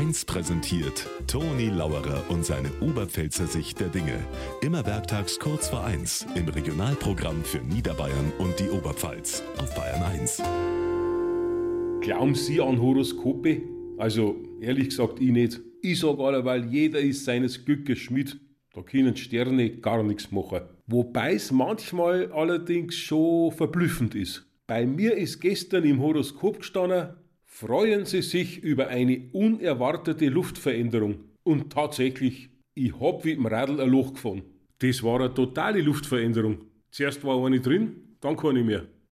1 präsentiert Toni Lauerer und seine Oberpfälzer Sicht der Dinge. Immer werktags kurz vor 1 im Regionalprogramm für Niederbayern und die Oberpfalz auf Bayern 1. Glauben Sie an Horoskope? Also, ehrlich gesagt, ich nicht. Ich sag weil jeder ist seines Glückes Schmied. Da können Sterne gar nichts machen. Wobei es manchmal allerdings schon verblüffend ist. Bei mir ist gestern im Horoskop gestanden, freuen Sie sich über eine unerwartete Luftveränderung. Und tatsächlich, ich hab wie im Radl ein Loch gefunden. Das war eine totale Luftveränderung. Zuerst war eine drin, dann keine mehr.